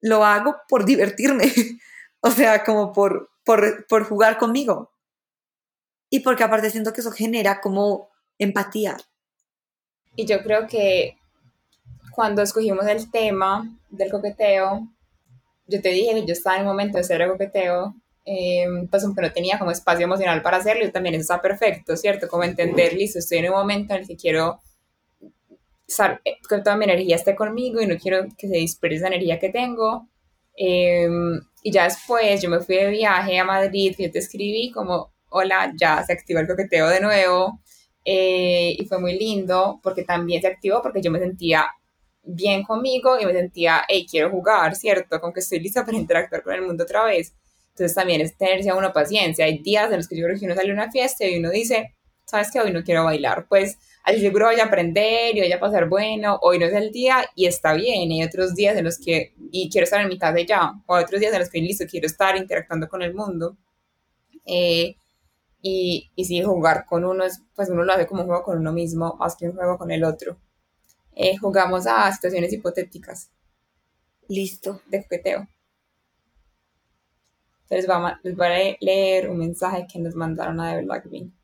lo hago por divertirme, o sea, como por, por, jugar conmigo. Y porque aparte siento que eso genera como empatía. Y yo creo que cuando escogimos el tema del coqueteo, yo te dije que yo estaba en un momento de cero coqueteo, em, pues aunque no tenía como espacio emocional para hacerlo, y también eso está perfecto, ¿cierto? Como entender, listo, estoy en un momento en el que quiero eh, que toda mi energía esté conmigo y no quiero que se disperse esa energía que tengo. Em, y ya después yo me fui de viaje a Madrid yo te escribí como, hola, ya se activó el coqueteo de nuevo. Eh, y fue muy lindo porque también se activó porque yo me sentía bien conmigo y me sentía, hey, quiero jugar, ¿cierto? Como que estoy lista para interactuar con el mundo otra vez. Entonces también es tenerse a uno paciencia. Hay días en los que yo creo que uno sale a una fiesta y uno dice, ¿sabes qué? Hoy no quiero bailar. Pues al seguro voy a aprender y voy a pasar bueno, hoy no es el día y está bien. Hay otros días en los que, y quiero estar en mi casa ya, o otros días en los que listo, quiero estar interactuando con el mundo. Eh, y, y si jugar con uno, es, pues uno lo hace como un juego con uno mismo, más que un juego con el otro. Eh, jugamos a situaciones hipotéticas. Listo. De coqueteo. Entonces les voy a leer un mensaje que nos mandaron a The Blackbean.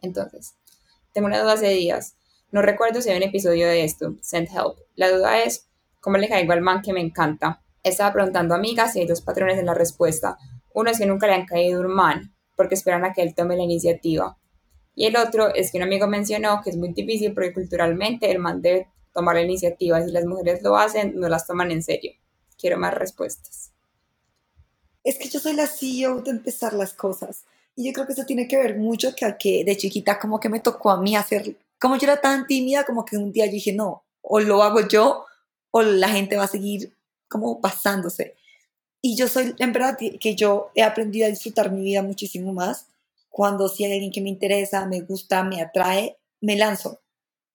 Entonces, tengo una duda hace días. No recuerdo si hay un episodio de esto. Send help. La duda es, ¿cómo le caigo al man que me encanta? Estaba preguntando a amigas si hay dos patrones en la respuesta. Uno es que nunca le han caído un man, porque esperan a que él tome la iniciativa. Y el otro es que un amigo mencionó que es muy difícil porque culturalmente el man debe tomar la iniciativa. Si las mujeres lo hacen, no las toman en serio. Quiero más respuestas. Es que yo soy la CEO de empezar las cosas. Y yo creo que eso tiene que ver mucho que, que de chiquita como que me tocó a mí hacer, como yo era tan tímida, como que un día yo dije, no, o lo hago yo o la gente va a seguir como pasándose. Y yo soy, en verdad, que yo he aprendido a disfrutar mi vida muchísimo más cuando si hay alguien que me interesa, me gusta, me atrae, me lanzo.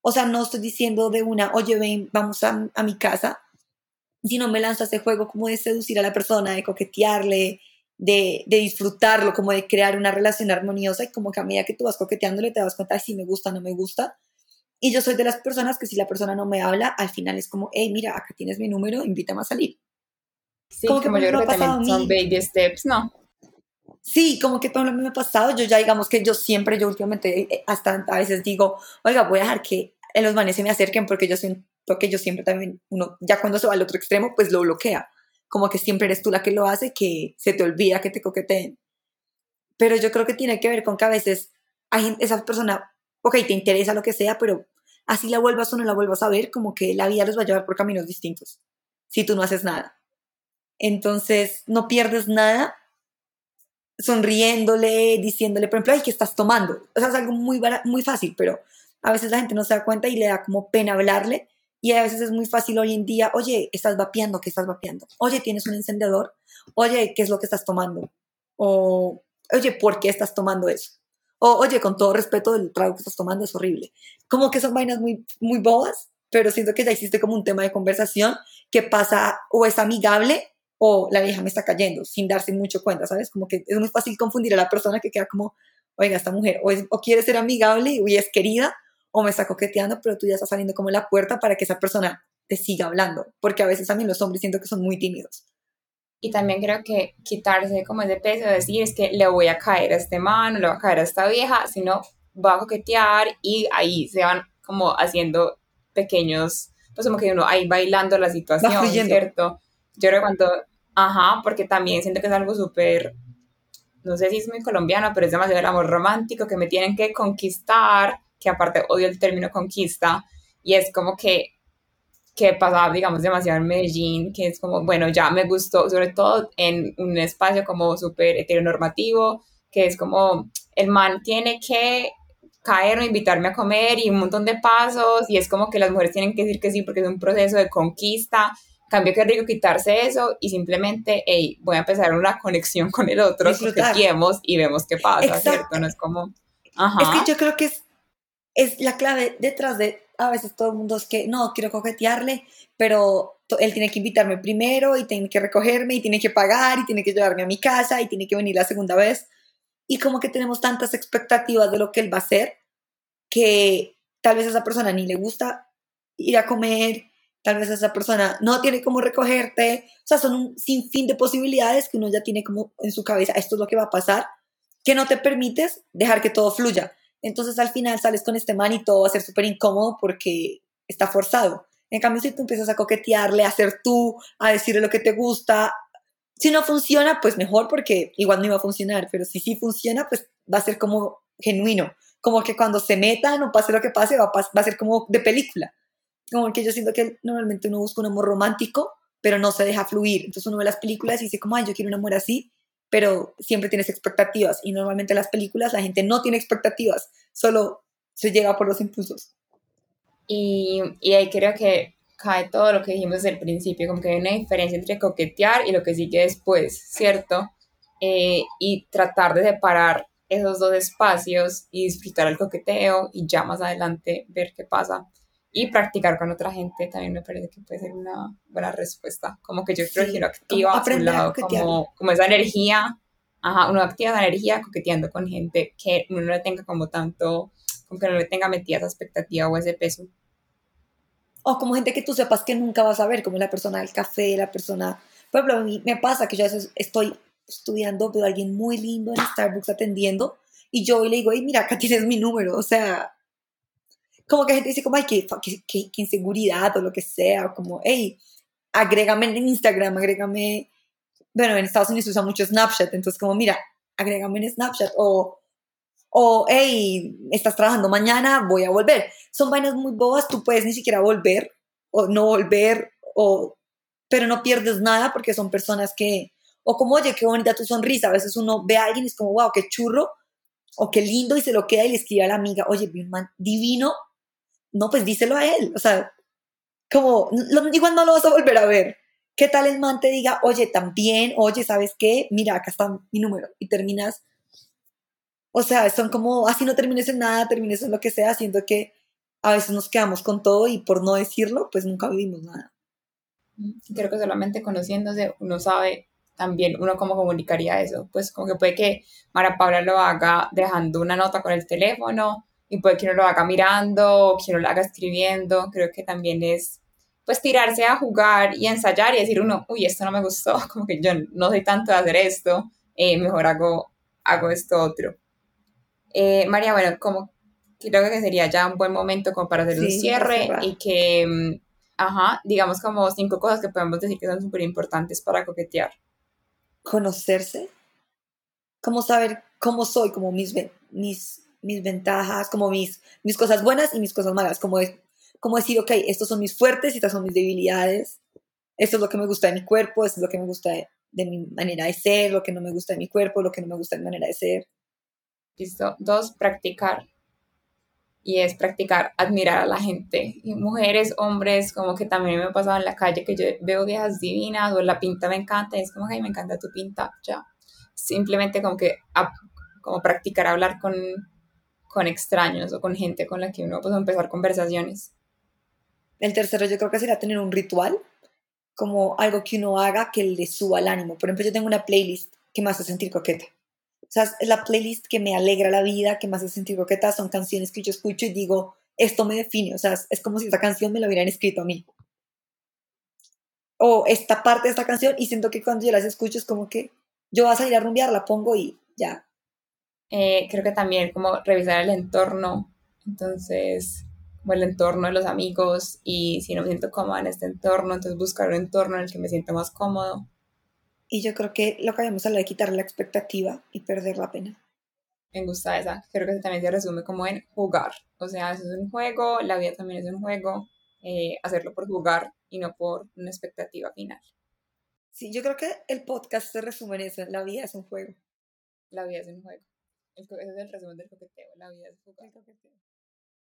O sea, no estoy diciendo de una, oye, ven, vamos a, a mi casa, sino me lanzo a ese juego como de seducir a la persona, de coquetearle, de, disfrutarlo, como de crear una relación armoniosa y como que a medida que tú vas coqueteándole te das cuenta si me gusta o no me gusta. Y yo soy de las personas que si la persona no me habla, al final es como, hey, mira, acá tienes mi número, invítame a salir. Sí, como, que yo creo que también son baby steps, ¿no? Sí, como que todo lo que me ha pasado, yo ya digamos que yo siempre, yo últimamente eh, hasta a veces digo, oiga, voy a dejar que los manes se me acerquen porque yo siento que yo siempre también, uno, ya cuando se va al otro extremo, pues lo bloquea como que siempre eres tú la que lo hace, que se te olvida que te coqueteen. Pero yo creo que tiene que ver con que a veces hay esa persona, ok, te interesa lo que sea, pero así la vuelvas o no la vuelvas a ver, como que la vida los va a llevar por caminos distintos, si tú no haces nada. Entonces, no pierdes nada sonriéndole, diciéndole, por ejemplo, ay, ¿qué estás tomando? O sea, es algo muy, muy fácil, pero a veces la gente no se da cuenta y le da como pena hablarle y a veces es muy fácil hoy en día, oye, estás vapeando, ¿qué estás vapeando? Oye, tienes un encendedor, oye, ¿qué es lo que estás tomando? O, oye, ¿por qué estás tomando eso? O, oye, con todo respeto, el trago que estás tomando es horrible. Como que son vainas muy, muy bobas, pero siento que ya existe como un tema de conversación que pasa o es amigable o la vieja me está cayendo sin darse mucho cuenta, ¿sabes? Como que es muy fácil confundir a la persona que queda como, oiga, esta mujer o, o quiere ser amigable y es querida o me está coqueteando, pero tú ya estás saliendo como la puerta para que esa persona te siga hablando, porque a veces también los hombres siento que son muy tímidos. Y también creo que quitarse como ese peso de decir es que le voy a caer a este man, o le voy a caer a esta vieja, sino va a coquetear y ahí se van como haciendo pequeños, pues como que uno ahí bailando la situación, ¿cierto? Yo creo cuando, ajá, porque también siento que es algo súper no sé si es muy colombiano, pero es demasiado el amor romántico, que me tienen que conquistar, que aparte odio el término conquista, y es como que que pasaba, digamos, demasiado en Medellín, que es como, bueno, ya me gustó, sobre todo en un espacio como súper heteronormativo, que es como, el man tiene que caer o invitarme a comer y un montón de pasos, y es como que las mujeres tienen que decir que sí porque es un proceso de conquista, cambio que rico quitarse eso y simplemente, hey, voy a empezar una conexión con el otro, coqueteemos y vemos qué pasa, ¿cierto? No es como... Ajá. Es que yo creo que es, es la clave detrás de a veces todo el mundo es que no, quiero coquetearle, pero él tiene que invitarme primero y tiene que recogerme y tiene que pagar y tiene que llevarme a mi casa y tiene que venir la segunda vez. Y como que tenemos tantas expectativas de lo que él va a hacer que tal vez a esa persona ni le gusta ir a comer, tal vez a esa persona no tiene cómo recogerte. O sea, son un sinfín de posibilidades que uno ya tiene como en su cabeza, esto es lo que va a pasar, que no te permites dejar que todo fluya. Entonces al final sales con este man y todo va a ser súper incómodo porque está forzado. En cambio, si tú empiezas a coquetearle, a ser tú, a decirle lo que te gusta, si no funciona, pues mejor porque igual no iba a funcionar, pero si sí funciona, pues va a ser como genuino, como que cuando se metan o pase lo que pase, va a, va a ser como de película. Como que yo siento que normalmente uno busca un amor romántico, pero no se deja fluir. Entonces uno ve las películas y dice como, ay, yo quiero un amor así, pero siempre tienes expectativas y normalmente en las películas la gente no tiene expectativas, solo se llega por los impulsos. Y, y ahí creo que cae todo lo que dijimos desde el principio, como que hay una diferencia entre coquetear y lo que sigue después, ¿cierto? Eh, y tratar de separar esos dos espacios y disfrutar el coqueteo y ya más adelante ver qué pasa y practicar con otra gente también me parece que puede ser una buena respuesta. Como que yo creo que lo activa a su lado, como, como esa energía, ajá, uno activa esa energía coqueteando con gente que uno no le tenga como tanto, como que no le tenga metida esa expectativa o ese peso. O como gente que tú sepas que nunca vas a ver, como la persona del café, la persona... Por ejemplo, a mí me pasa que yo a veces estoy estudiando, veo a alguien muy lindo en Starbucks atendiendo y yo le digo, hey, mira, acá tienes mi número, o sea, como que gente dice como, ay, qué, qué, inseguridad o lo que sea, como, hey, agrégame en Instagram, agrégame, bueno, en Estados Unidos se usa mucho Snapchat, entonces como, mira, agrégame en Snapchat, o, o, hey, estás trabajando mañana, voy a volver. Son vainas muy bobas, tú puedes ni siquiera volver, o no volver, o, pero no pierdes nada porque son personas que, o como, oye, qué bonita tu sonrisa, a veces uno ve a alguien y es como, wow, qué churro, o qué lindo, y se lo queda y le escribe a la amiga, oye, man divino, no, pues díselo a él. O sea, como, igual no lo vas a volver a ver. ¿Qué tal el man te diga, oye, también, oye, ¿sabes qué? Mira, acá está mi número. Y terminas, o sea, son como, así no termines en nada, termines en lo que sea, siendo que a veces nos quedamos con todo y por no decirlo, pues nunca vivimos nada. Creo que solamente conociéndose uno sabe también uno cómo comunicaría eso. Pues como que puede que Mara Paula lo haga dejando una nota con el teléfono, y puede que uno lo haga mirando, que uno lo haga escribiendo, creo que también es pues tirarse a jugar y ensayar y decir uno, uy, esto no me gustó, como que yo no soy tanto de hacer esto, eh, mejor hago, hago esto otro. Eh, María, bueno, como creo que sería ya un buen momento como para hacer un cierre y que, mm, ajá, digamos como cinco cosas que podemos decir que son súper importantes para coquetear. Conocerse, cómo saber cómo soy, como mis, mis mis ventajas, como mis, mis cosas buenas y mis cosas malas, como, es, como decir, ok, estos son mis fuertes y estas son mis debilidades, esto es lo que me gusta de mi cuerpo, esto es lo que me gusta de, mi manera de ser, lo que no me gusta de mi cuerpo, lo que no me gusta de mi manera de ser. Listo. Dos, practicar. Y es practicar, admirar a la gente. Mujeres, hombres, como que también me ha pasado en la calle que yo veo viejas divinas o la pinta me encanta, y es como, ay, me encanta tu pinta, ya. Simplemente como que, como practicar hablar con, con extraños o con gente con la que uno puede empezar conversaciones. El tercero yo creo que sería tener un ritual, como algo que uno haga que le suba el ánimo. Por ejemplo, yo tengo una playlist que me hace sentir coqueta. O sea, es la playlist que me alegra la vida, que me hace sentir coqueta. Son canciones que yo escucho y digo, esto me define. O sea, es como si esta canción me la hubieran escrito a mí. O esta parte de esta canción y siento que cuando yo las escucho es como que yo vas a ir a rumbear, la pongo y ya, eh, creo que también como revisar el entorno, entonces, como el entorno de los amigos y si no me siento cómoda en este entorno, entonces buscar un entorno en el que me siento más cómodo. Y yo creo que lo que habíamos hablado de quitar la expectativa y perder la pena. Me gusta esa. Creo que también se resume como en jugar. O sea, eso es un juego, la vida también es un juego. Eh, hacerlo por jugar y no por una expectativa final. Sí, yo creo que el podcast se resume en eso. La vida es un juego. La vida es un juego. Ese es el resumen del coqueteo. La vida es un juego.